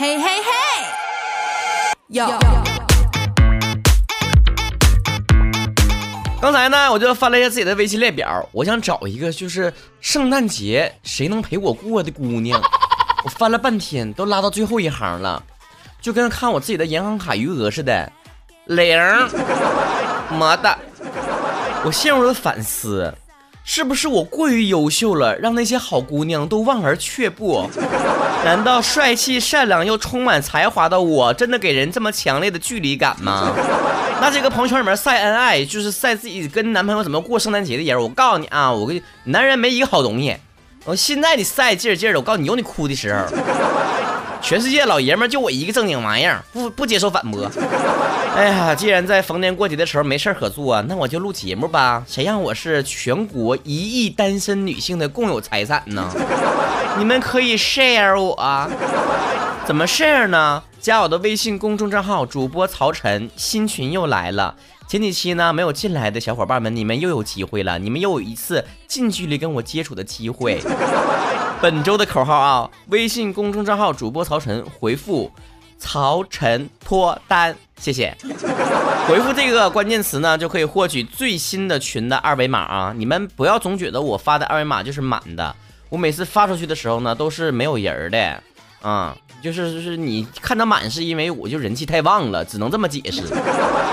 嘿嘿嘿，有。刚才呢，我就翻了一下自己的微信列表，我想找一个就是圣诞节谁能陪我过的姑娘。我翻了半天，都拉到最后一行了，就跟看我自己的银行卡余额似的，零，么的。我陷入了反思。是不是我过于优秀了，让那些好姑娘都望而却步？难道帅气、善良又充满才华的我，真的给人这么强烈的距离感吗？那这个朋友圈里面晒恩爱，就是晒自己跟男朋友怎么过圣诞节的人，我告诉你啊，我跟你男人没一个好东西。我现在你晒劲儿劲儿的，我告诉你有你哭的时候。全世界老爷们就我一个正经玩意儿，不不接受反驳。哎呀，既然在逢年过节的时候没事儿可做，那我就录节目吧。谁让我是全国一亿单身女性的共有财产呢？你们可以 share 我，怎么 share 呢？加我的微信公众账号主播曹晨，新群又来了。前几期呢没有进来的小伙伴们，你们又有机会了，你们又有一次近距离跟我接触的机会。本周的口号啊，微信公众账号主播曹晨回复“曹晨脱单”，谢谢。回复这个关键词呢，就可以获取最新的群的二维码啊。你们不要总觉得我发的二维码就是满的，我每次发出去的时候呢，都是没有人的，啊，就是就是你看它满是因为我就人气太旺了，只能这么解释。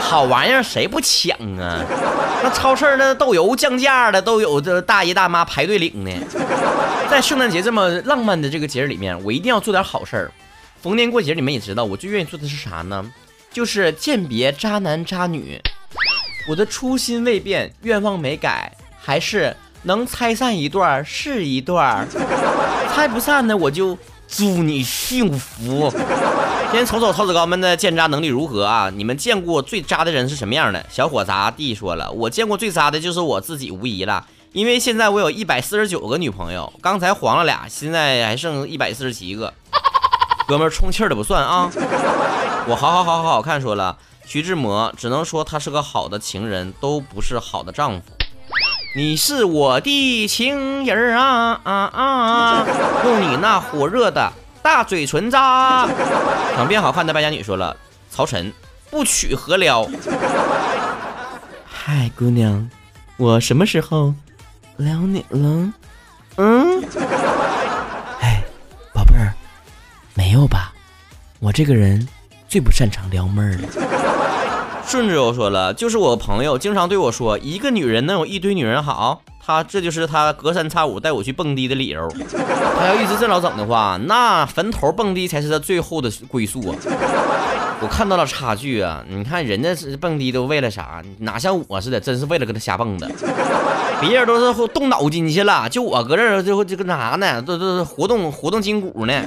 好玩意儿谁不抢啊？那超市那豆油降价了，都有这大爷大妈排队领呢。在圣诞节这么浪漫的这个节日里面，我一定要做点好事儿。逢年过节，你们也知道，我最愿意做的是啥呢？就是鉴别渣男渣女。我的初心未变，愿望没改，还是能拆散一段是一段，拆不散的我就祝你幸福。先瞅瞅曹子高们的鉴渣能力如何啊？你们见过最渣的人是什么样的？小伙杂弟说了，我见过最渣的就是我自己无疑了，因为现在我有一百四十九个女朋友，刚才黄了俩，现在还剩一百四十七个。哥们儿充气的不算啊！我好好好好好看说了，徐志摩只能说他是个好的情人，都不是好的丈夫。你是我的情人啊啊啊！用你那火热的。大嘴唇渣，想变好看的败家女说了：“曹晨不娶何撩？”嗨，姑娘，我什么时候撩你了？嗯？有吧？我这个人最不擅长撩妹儿了。顺着又说了，就是我朋友经常对我说：“一个女人能有一堆女人好。”他这就是他隔三差五带我去蹦迪的理由。他要一直这老整的话，那坟头蹦迪才是他最后的归宿啊！我看到了差距啊！你看人家是蹦迪都为了啥？哪像我似的，真是为了跟他瞎蹦的。别人都是动脑筋去了，就我搁这儿就就跟啥呢？都都活动活动筋骨呢。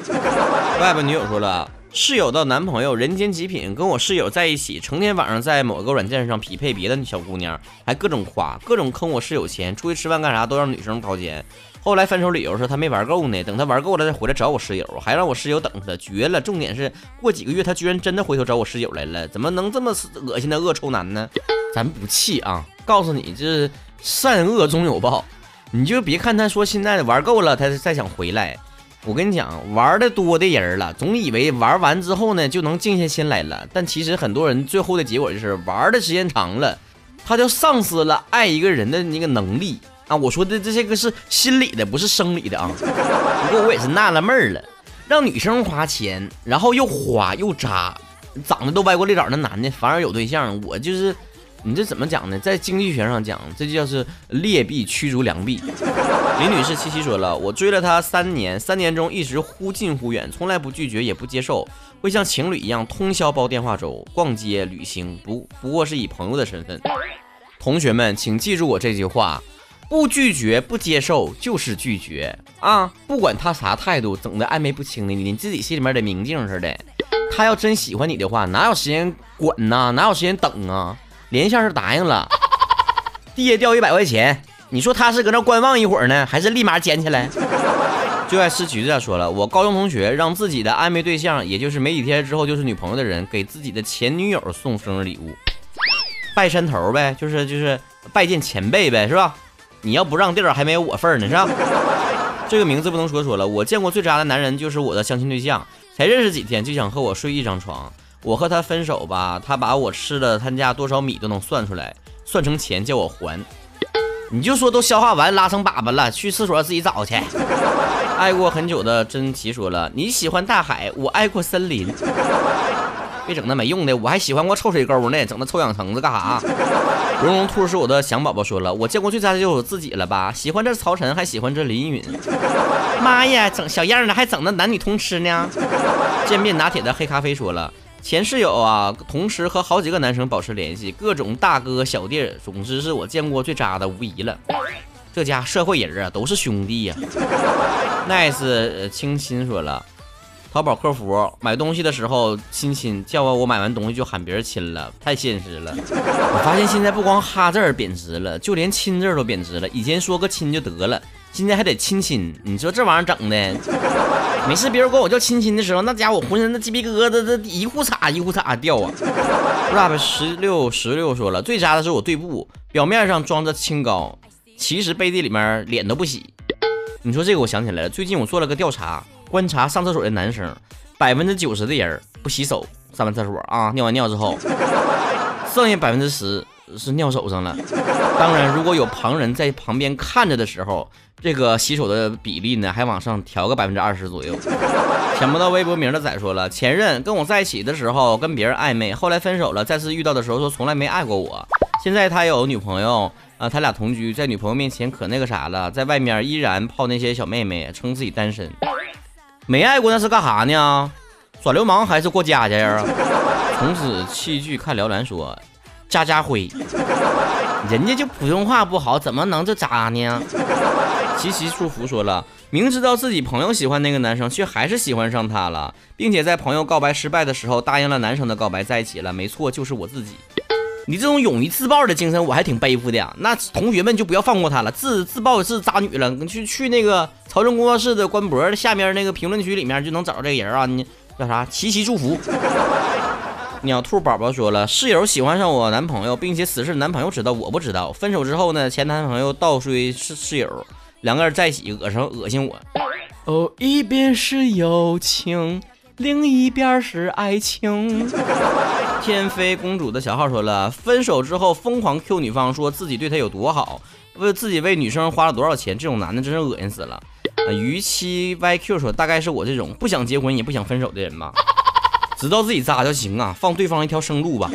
外边女友说了。室友的男朋友人间极品，跟我室友在一起，成天晚上在某个软件上匹配别的小姑娘，还各种夸，各种坑我室友钱，出去吃饭干啥都让女生掏钱。后来分手理由是他没玩够呢，等他玩够了再回来找我室友，还让我室友等他，绝了！重点是过几个月他居然真的回头找我室友来了，怎么能这么恶心的恶臭男呢？咱不气啊，告诉你，这善恶终有报，你就别看他说现在玩够了，他再想回来。我跟你讲，玩的多的人了，总以为玩完之后呢就能静下心来了，但其实很多人最后的结果就是玩的时间长了，他就丧失了爱一个人的那个能力啊！我说的这这个是心理的，不是生理的啊。不过我也是纳了闷了，让女生花钱，然后又花又渣，长得都歪瓜裂枣的男的反而有对象，我就是。你这怎么讲呢？在经济学上讲，这就叫是劣币驱逐良币。林女士七七说了，我追了他三年，三年中一直忽近忽远，从来不拒绝也不接受，会像情侣一样通宵煲电话粥、逛街、旅行，不不过是以朋友的身份。同学们，请记住我这句话：不拒绝、不接受就是拒绝啊！不管他啥态度，整的暧昧不清的，你自己心里面得明镜似的。他要真喜欢你的话，哪有时间管呢？哪有时间等啊？连线是答应了，地下掉一百块钱，你说他是搁那观望一会儿呢，还是立马捡起来？最爱吃橘子说了，我高中同学让自己的暧昧对象，也就是没几天之后就是女朋友的人，给自己的前女友送生日礼物，拜山头呗，就是就是拜见前辈呗，是吧？你要不让地儿，还没有我份儿呢，是吧？这个名字不能说说了，我见过最渣的男人就是我的相亲对象。才认识几天就想和我睡一张床。我和他分手吧，他把我吃的他家多少米都能算出来，算成钱叫我还。你就说都消化完拉成粑粑了，去厕所自己找去。爱过很久的真奇说了，你喜欢大海，我爱过森林。别整那没用的，我还喜欢过臭水沟呢，整那臭氧层子干啥？绒绒兔是我的想宝宝，说了，我见过最渣的就是我自己了吧？喜欢这曹晨，还喜欢这林允。妈呀，整小样的，还整那男女通吃呢？渐变拿铁的黑咖啡说了，前室友啊，同时和好几个男生保持联系，各种大哥小弟，总之是我见过最渣的无疑了。这家社会人啊，都是兄弟呀。nice 清新说了。淘宝客服买东西的时候亲亲，叫我我买完东西就喊别人亲了，太现实了。我发现现在不光哈字儿贬值了，就连亲字儿都贬值了。以前说个亲就得了，现在还得亲亲。你说这玩意儿整的，每次别人管我叫亲亲的时候，那家伙浑身的鸡皮疙瘩这一呼嚓一呼嚓掉啊。rap 十六十六说了，最渣的是我对布，表面上装着清高，其实背地里面脸都不洗。你说这个我想起来了，最近我做了个调查。观察上厕所的男生，百分之九十的人不洗手上完厕所啊，尿完尿之后，剩下百分之十是尿手上了。当然，如果有旁人在旁边看着的时候，这个洗手的比例呢还往上调个百分之二十左右。想不到微博名的仔说了，前任跟我在一起的时候跟别人暧昧，后来分手了，再次遇到的时候说从来没爱过我。现在他有女朋友啊，他俩同居，在女朋友面前可那个啥了，在外面依然泡那些小妹妹，称自己单身。没爱过那是干啥呢？耍流氓还是过家家呀？从此弃剧看辽篮说，渣渣辉，人家就普通话不好，怎么能这渣呢？琪琪祝福说了，明知道自己朋友喜欢那个男生，却还是喜欢上他了，并且在朋友告白失败的时候答应了男生的告白，在一起了。没错，就是我自己。你这种勇于自爆的精神，我还挺佩服的。那同学们就不要放过他了，自自爆是渣女了。去去那个曹正工作室的官博下面那个评论区里面就能找到这个人啊。你叫啥？琪琪祝福。鸟兔宝宝说了，室友喜欢上我男朋友，并且此事男朋友知道，我不知道。分手之后呢，前男朋友倒追室室友，两个人在一起，恶心恶心我。哦，一边是友情。另一边是爱情。天妃公主的小号说了，分手之后疯狂 Q 女方，说自己对她有多好，为自己为女生花了多少钱，这种男的真是恶心死了。啊，逾期 YQ 说，大概是我这种不想结婚也不想分手的人吧。知道自己渣就行啊，放对方一条生路吧。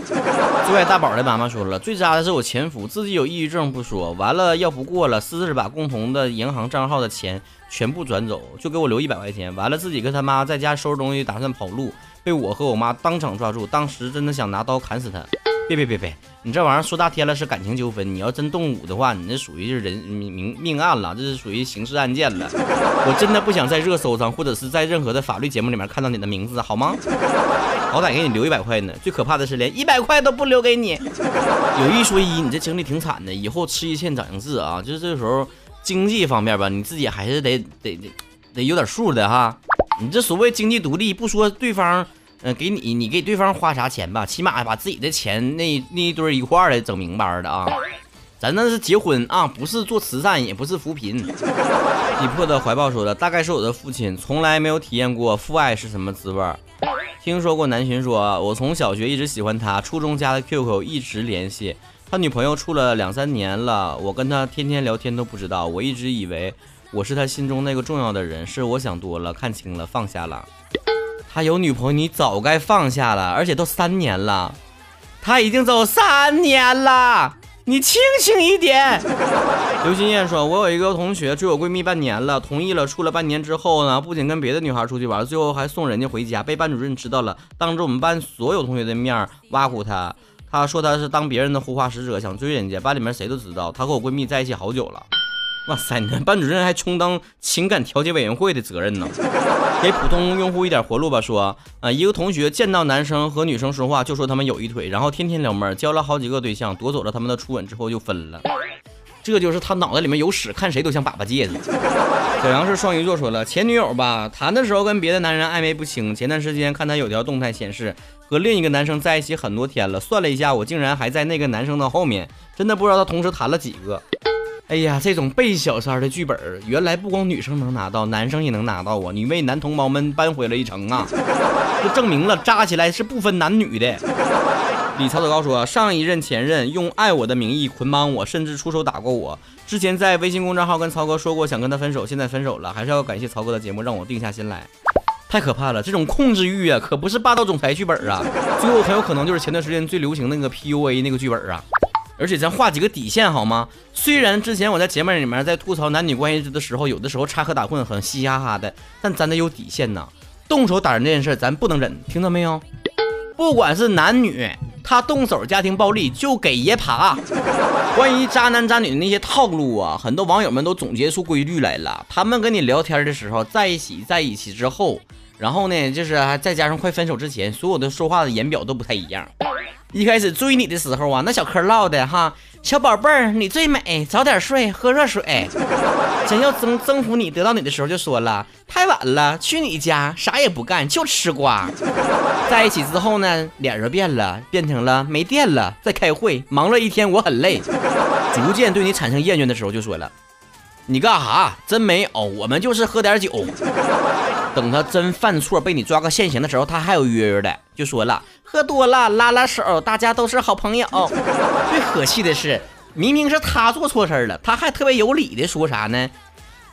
最爱大宝的妈妈说了，最渣的是我前夫，自己有抑郁症不说，完了要不过了，私自把共同的银行账号的钱全部转走，就给我留一百块钱。完了自己跟他妈在家收拾东西，打算跑路，被我和我妈当场抓住，当时真的想拿刀砍死他。别别别别，你这玩意儿说大天了是感情纠纷，你要真动武的话，你这属于是人命命案了，这是属于刑事案件了。我真的不想在热搜上或者是在任何的法律节目里面看到你的名字，好吗？好歹给你留一百块呢，最可怕的是连一百块都不留给你。有一说一，你这经历挺惨的，以后吃一堑长一智啊，就是这时候经济方面吧，你自己还是得得得得有点数的哈。你这所谓经济独立，不说对方。嗯，给你，你给对方花啥钱吧，起码把自己的钱那那一堆一块儿的整明白的啊。咱那是结婚啊，不是做慈善，也不是扶贫。逼迫的怀抱说的，大概是我的父亲从来没有体验过父爱是什么滋味儿。听说过南浔说，我从小学一直喜欢他，初中加的 QQ 一直联系。他女朋友处了两三年了，我跟他天天聊天都不知道，我一直以为我是他心中那个重要的人，是我想多了，看清了，放下了。他有女朋友，你早该放下了，而且都三年了，他已经走三年了，你清醒一点。刘心燕说：“我有一个同学追我闺蜜半年了，同意了，处了半年之后呢，不仅跟别的女孩出去玩，最后还送人家回家，被班主任知道了，当着我们班所有同学的面挖苦他，他说他是当别人的护花使者，想追人家，班里面谁都知道，他和我闺蜜在一起好久了。”哇塞，你班主任还充当情感调解委员会的责任呢？给普通用户一点活路吧。说啊，一个同学见到男生和女生说话就说他们有一腿，然后天天撩妹，交了好几个对象，夺走了他们的初吻之后就分了。这就是他脑袋里面有屎，看谁都像粑粑戒子。小杨是双鱼座，说了前女友吧，谈的时候跟别的男人暧昧不清，前段时间看他有条动态显示和另一个男生在一起很多天了，算了一下，我竟然还在那个男生的后面，真的不知道他同时谈了几个。哎呀，这种被小三的剧本，原来不光女生能拿到，男生也能拿到啊！你为男同胞们扳回了一城啊！就证明了扎起来是不分男女的。李曹德高说，上一任前任用爱我的名义捆绑我，甚至出手打过我。之前在微信公众号跟曹哥说过想跟他分手，现在分手了，还是要感谢曹哥的节目让我定下心来。太可怕了，这种控制欲啊，可不是霸道总裁剧本啊，最后很有可能就是前段时间最流行那个 PUA 那个剧本啊。而且咱画几个底线好吗？虽然之前我在节目里面在吐槽男女关系的时候，有的时候插科打诨，很嘻嘻哈哈的，但咱得有底线呐。动手打人这件事，咱不能忍，听到没有？不管是男女，他动手家庭暴力就给爷爬。关于渣男渣女的那些套路啊，很多网友们都总结出规律来了。他们跟你聊天的时候，在一起在一起之后，然后呢，就是还再加上快分手之前，所有的说话的言表都不太一样。一开始追你的时候啊，那小嗑唠的哈，小宝贝儿你最美，早点睡，喝热水。想要征征服你，得到你的时候就说了，太晚了，去你家啥也不干，就吃瓜。在一起之后呢，脸就变了，变成了没电了，在开会，忙了一天我很累。逐渐对你产生厌倦的时候就说了，你干啥？真没有，我们就是喝点酒。等他真犯错被你抓个现行的时候，他还有约约的，就说了喝多了拉拉手，大家都是好朋友。最可气的是，明明是他做错事了，他还特别有理的说啥呢？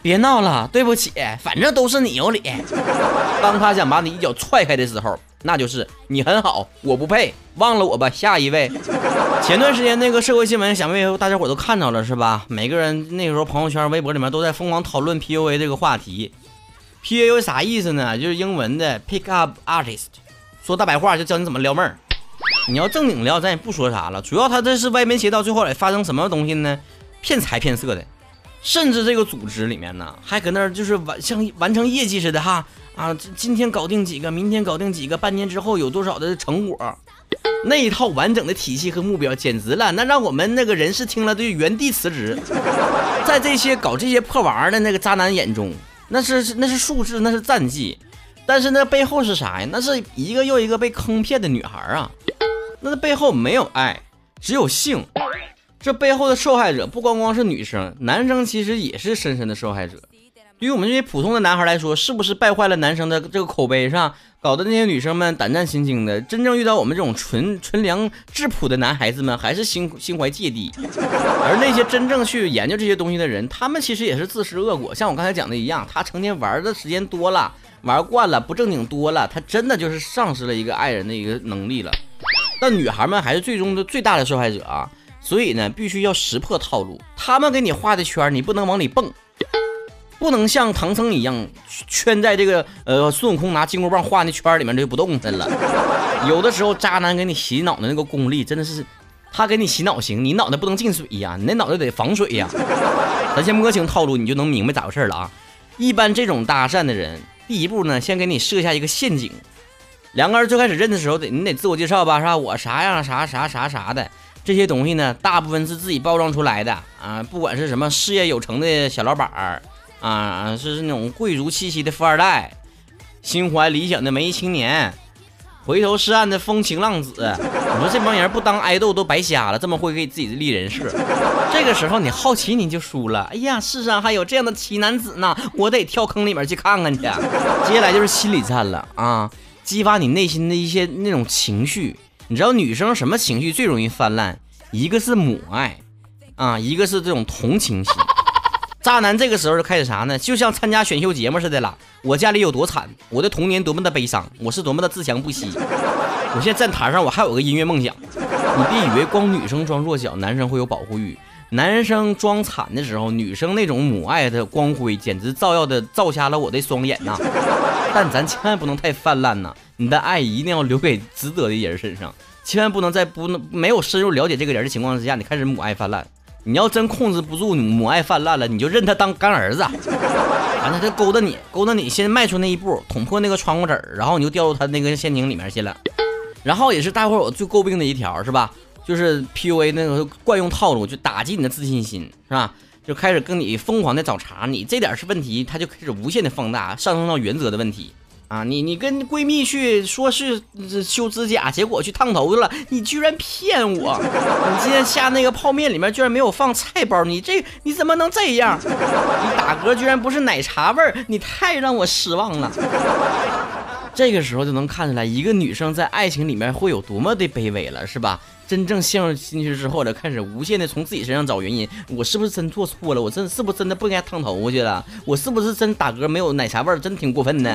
别闹了，对不起，反正都是你有理。当他想把你一脚踹开的时候，那就是你很好，我不配，忘了我吧。下一位，前段时间那个社会新闻，想必大家伙都看到了是吧？每个人那个时候朋友圈、微博里面都在疯狂讨论 PUA 这个话题。P U A 啥意思呢？就是英文的 Pick Up Artist，说大白话就教你怎么撩妹儿。你要正经撩，咱也不说啥了。主要他这是歪门邪道，最后来发生什么东西呢？骗财骗色的，甚至这个组织里面呢，还搁那儿就是完像完成业绩似的哈啊，今天搞定几个，明天搞定几个，半年之后有多少的成果？那一套完整的体系和目标，简直了，那让我们那个人事听了都原地辞职。在这些搞这些破玩意儿的那个渣男眼中。那是那是数字，那是战绩，但是那背后是啥呀？那是一个又一个被坑骗的女孩啊！那背后没有爱，只有性。这背后的受害者不光光是女生，男生其实也是深深的受害者。对于我们这些普通的男孩来说，是不是败坏了男生的这个口碑上，搞得那些女生们胆战心惊的？真正遇到我们这种纯纯良质朴的男孩子们，还是心心怀芥蒂。而那些真正去研究这些东西的人，他们其实也是自食恶果。像我刚才讲的一样，他成天玩的时间多了，玩惯了，不正经多了，他真的就是丧失了一个爱人的一个能力了。但女孩们还是最终的最大的受害者啊！所以呢，必须要识破套路。他们给你画的圈，你不能往里蹦。不能像唐僧一样圈在这个呃孙悟空拿金箍棒画那圈里面就不动弹了。有的时候渣男给你洗脑的那个功力真的是，他给你洗脑行，你脑袋不能进水呀，你那脑袋得防水呀。咱先摸清套路，你就能明白咋回事了啊。一般这种搭讪的人，第一步呢，先给你设下一个陷阱。两个人最开始认的时候，得你得自我介绍吧，是吧？我啥样啥啥啥啥的这些东西呢，大部分是自己包装出来的啊。不管是什么事业有成的小老板儿。啊，是那种贵族气息的富二代，心怀理想的文艺青年，回头是岸的风情浪子。你说这帮人不当爱豆都白瞎了，这么会给自己立人设。这个时候你好奇你就输了。哎呀，世上还有这样的奇男子呢，我得跳坑里面去看看去。接下来就是心理战了啊，激发你内心的一些那种情绪。你知道女生什么情绪最容易泛滥？一个是母爱啊，一个是这种同情心。渣男这个时候就开始啥呢？就像参加选秀节目似的了。我家里有多惨，我的童年多么的悲伤，我是多么的自强不息。我现在站台上，我还有个音乐梦想。你别以为光女生装弱小，男生会有保护欲。男生装惨的时候，女生那种母爱的光辉，简直照耀的照瞎了我的双眼呐。但咱千万不能太泛滥呐，你的爱一定要留给值得的人身上，千万不能在不能没有深入了解这个人的情况之下，你开始母爱泛滥。你要真控制不住母爱泛滥了，你就认他当干儿子，完了他勾搭你，勾搭你，先迈出那一步，捅破那个窗户纸然后你就掉入他那个陷阱里面去了。然后也是大伙儿我最诟病的一条是吧？就是 PUA 那个惯用套路，就打击你的自信心是吧？就开始跟你疯狂的找茬，你这点是问题，他就开始无限的放大，上升到原则的问题啊，你你跟闺蜜去说是修指甲，结果去烫头去了，你居然骗我！你今天下那个泡面里面居然没有放菜包，你这你怎么能这样？你打嗝居然不是奶茶味儿，你太让我失望了。这个时候就能看出来，一个女生在爱情里面会有多么的卑微了，是吧？真正陷入进去之后呢，开始无限的从自己身上找原因，我是不是真做错了？我真是不是真的不应该烫头发去了？我是不是真打嗝没有奶茶味儿？真挺过分的。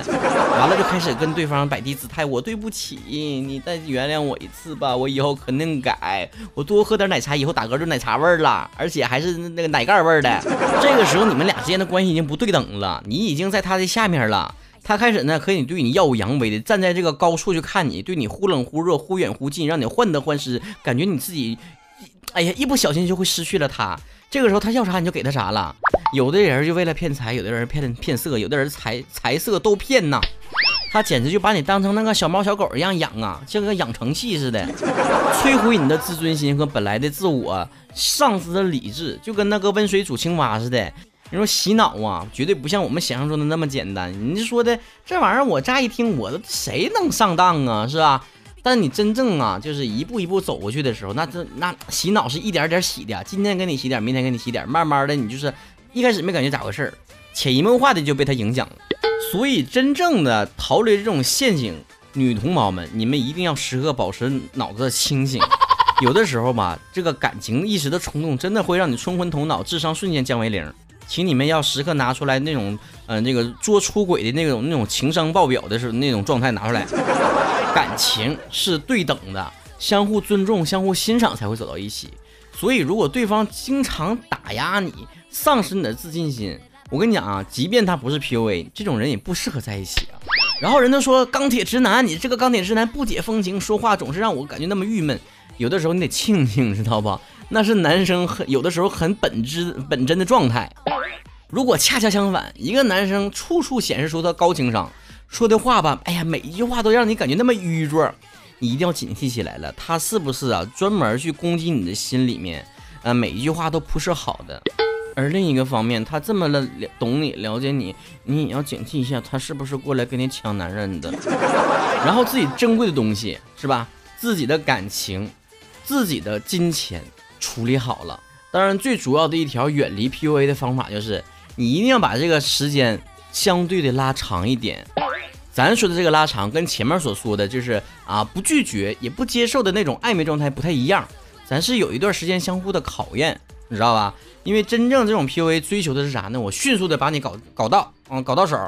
完了就开始跟对方摆低姿态，我对不起你，再原谅我一次吧，我以后肯定改，我多喝点奶茶，以后打嗝就奶茶味儿了，而且还是那个奶盖味儿的。这个时候你们俩之间的关系已经不对等了，你已经在他的下面了。他开始呢，可以对你耀武扬威的站在这个高处去看你，对你忽冷忽热、忽远忽近，让你患得患失，感觉你自己，哎呀，一不小心就会失去了他。这个时候他要啥你就给他啥了。有的人就为了骗财，有的人骗骗色，有的人财财色都骗呐。他简直就把你当成那个小猫小狗一样养啊，像个养成器似的，摧毁你的自尊心和本来的自我，丧失了理智，就跟那个温水煮青蛙似的。你说洗脑啊，绝对不像我们想象中的那么简单。你说的这玩意儿，我乍一听，我谁能上当啊，是吧？但你真正啊，就是一步一步走过去的时候，那这那洗脑是一点点洗的，今天给你洗点，明天给你洗点，慢慢的你就是一开始没感觉咋回事儿，潜移默化的就被他影响了。所以真正的逃离这种陷阱，女同胞们，你们一定要时刻保持脑子的清醒。有的时候吧，这个感情一时的冲动，真的会让你冲昏头脑，智商瞬间降为零。请你们要时刻拿出来那种，嗯，那个做出轨的那种那种情商爆表的时候那种状态拿出来。感情是对等的，相互尊重、相互欣赏才会走到一起。所以，如果对方经常打压你，丧失你的自信心，我跟你讲啊，即便他不是 PUA，这种人也不适合在一起啊。然后人都说钢铁直男，你这个钢铁直男不解风情，说话总是让我感觉那么郁闷。有的时候你得庆幸，知道不？那是男生很有的时候很本质本真的状态。如果恰恰相反，一个男生处处显示出他高情商，说的话吧，哎呀，每一句话都让你感觉那么愚拙，你一定要警惕起来了。他是不是啊，专门去攻击你的心里面？呃，每一句话都不是好的。而另一个方面，他这么了懂你、了解你，你也要警惕一下，他是不是过来跟你抢男人的？然后自己珍贵的东西是吧？自己的感情，自己的金钱。处理好了，当然最主要的一条远离 PUA 的方法就是，你一定要把这个时间相对的拉长一点。咱说的这个拉长，跟前面所说的就是啊不拒绝也不接受的那种暧昧状态不太一样。咱是有一段时间相互的考验，你知道吧？因为真正这种 PUA 追求的是啥呢？我迅速的把你搞搞到，嗯，搞到手，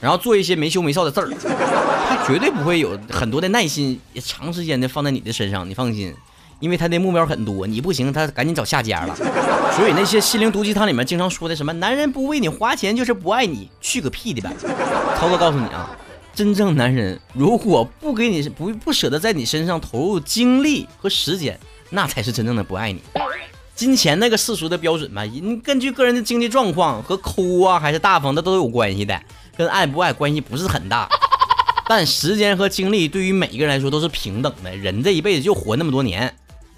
然后做一些没羞没臊的事儿，他绝对不会有很多的耐心也，长时间的放在你的身上，你放心。因为他的目标很多，你不行，他赶紧找下家了。所以那些心灵毒鸡汤里面经常说的什么“男人不为你花钱就是不爱你”，去个屁的吧！涛哥告诉你啊，真正男人如果不给你不不舍得在你身上投入精力和时间，那才是真正的不爱你。金钱那个世俗的标准嘛，你根据个人的经济状况和抠啊还是大方的都有关系的，跟爱不爱关系不是很大。但时间和精力对于每一个人来说都是平等的，人这一辈子就活那么多年。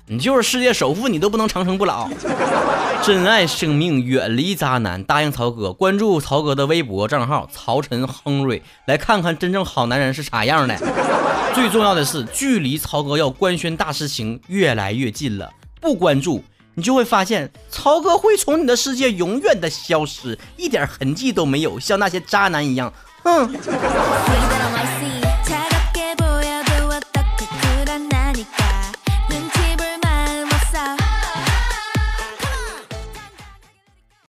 你就是世界首富，你都不能长生不老。珍爱生命，远离渣男。答应曹哥，关注曹哥的微博账号曹晨亨瑞，来看看真正好男人是啥样的。最重要的是，距离曹哥要官宣大事情越来越近了。不关注，你就会发现曹哥会从你的世界永远的消失，一点痕迹都没有，像那些渣男一样。哼。